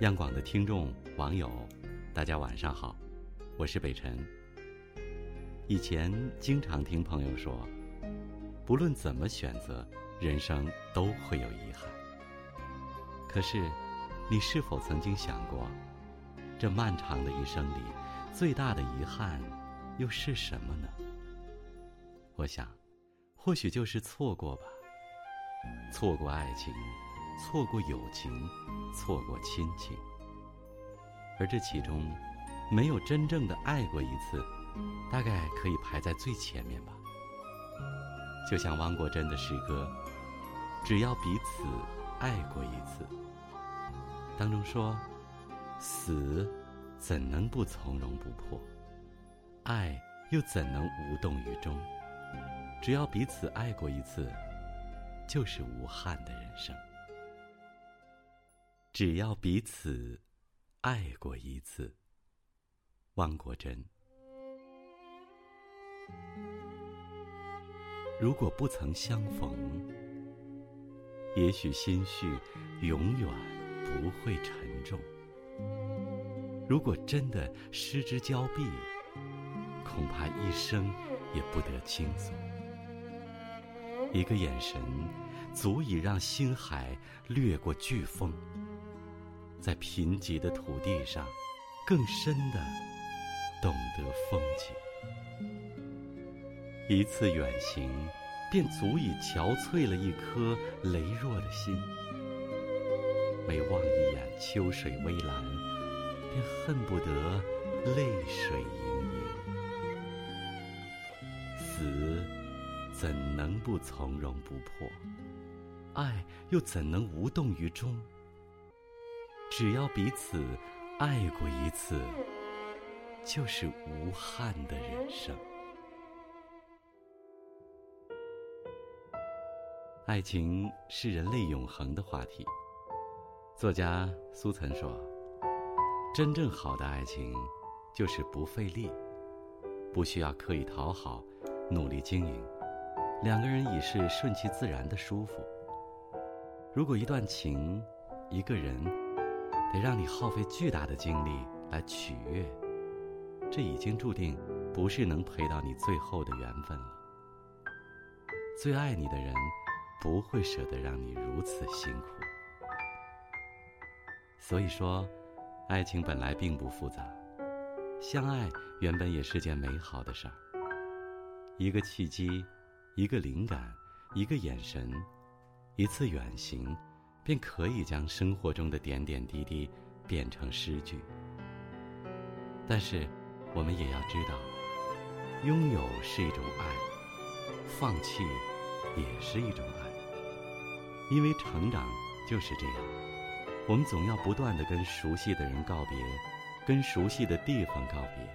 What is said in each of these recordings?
央广的听众、网友，大家晚上好，我是北辰。以前经常听朋友说，不论怎么选择，人生都会有遗憾。可是，你是否曾经想过，这漫长的一生里，最大的遗憾又是什么呢？我想，或许就是错过吧，错过爱情。错过友情，错过亲情，而这其中，没有真正的爱过一次，大概可以排在最前面吧。就像汪国真的诗歌《只要彼此爱过一次》当中说：“死怎能不从容不迫？爱又怎能无动于衷？只要彼此爱过一次，就是无憾的人生。”只要彼此爱过一次，汪国真。如果不曾相逢，也许心绪永远不会沉重；如果真的失之交臂，恐怕一生也不得轻松。一个眼神，足以让星海掠过飓风。在贫瘠的土地上，更深的懂得风景。一次远行，便足以憔悴了一颗羸弱的心。每望一眼秋水微澜，便恨不得泪水盈盈。死怎能不从容不迫？爱又怎能无动于衷？只要彼此爱过一次，就是无憾的人生。爱情是人类永恒的话题。作家苏岑说：“真正好的爱情，就是不费力，不需要刻意讨好，努力经营，两个人已是顺其自然的舒服。如果一段情，一个人。”得让你耗费巨大的精力来取悦，这已经注定不是能陪到你最后的缘分了。最爱你的人不会舍得让你如此辛苦。所以说，爱情本来并不复杂，相爱原本也是件美好的事儿。一个契机，一个灵感，一个眼神，一次远行。便可以将生活中的点点滴滴变成诗句。但是，我们也要知道，拥有是一种爱，放弃也是一种爱。因为成长就是这样，我们总要不断的跟熟悉的人告别，跟熟悉的地方告别，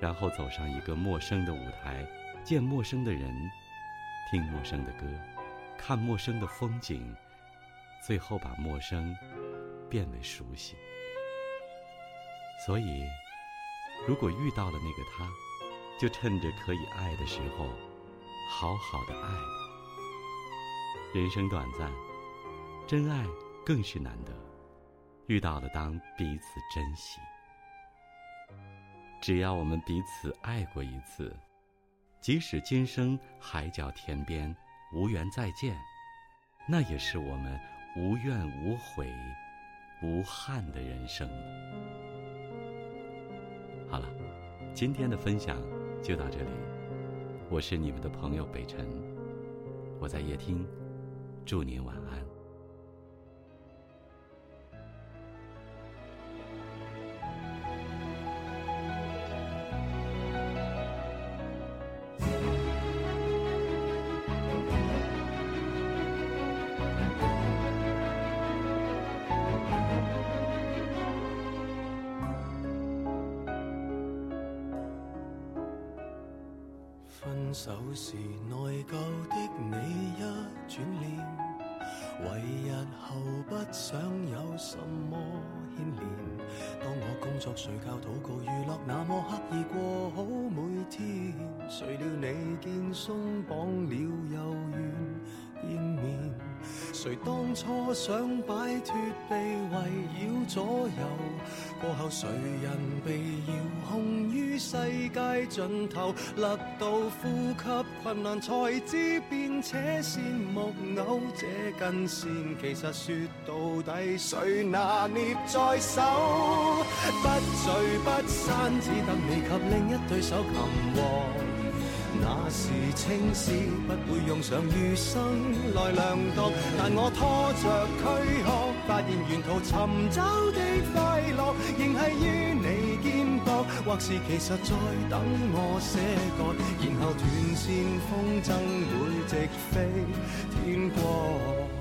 然后走上一个陌生的舞台，见陌生的人，听陌生的歌，看陌生的风景。最后把陌生变为熟悉，所以，如果遇到了那个他，就趁着可以爱的时候，好好的爱吧。人生短暂，真爱更是难得，遇到了当彼此珍惜。只要我们彼此爱过一次，即使今生海角天边无缘再见，那也是我们。无怨无悔、无憾的人生。好了，今天的分享就到这里。我是你们的朋友北辰，我在夜听，祝您晚安。手时内疚的你一转脸，为日后不想有什么牵连。当我工作、睡觉、祷告、娱乐，那么刻意过好每天，谁料你见松绑了。谁当初想摆脱被围绕左右？过后谁人被遥控于世界尽头？勒到呼吸困难，才知变且线木偶。这根线其实说到底，谁拿捏在手？不聚不散，只得你及另一对手擒获。那时青史不会用上余生来量度，但我拖着躯壳，发现沿途寻找的快乐，仍系于你肩膊，或是其实在等我写歌，然后断线风筝会直飞天国。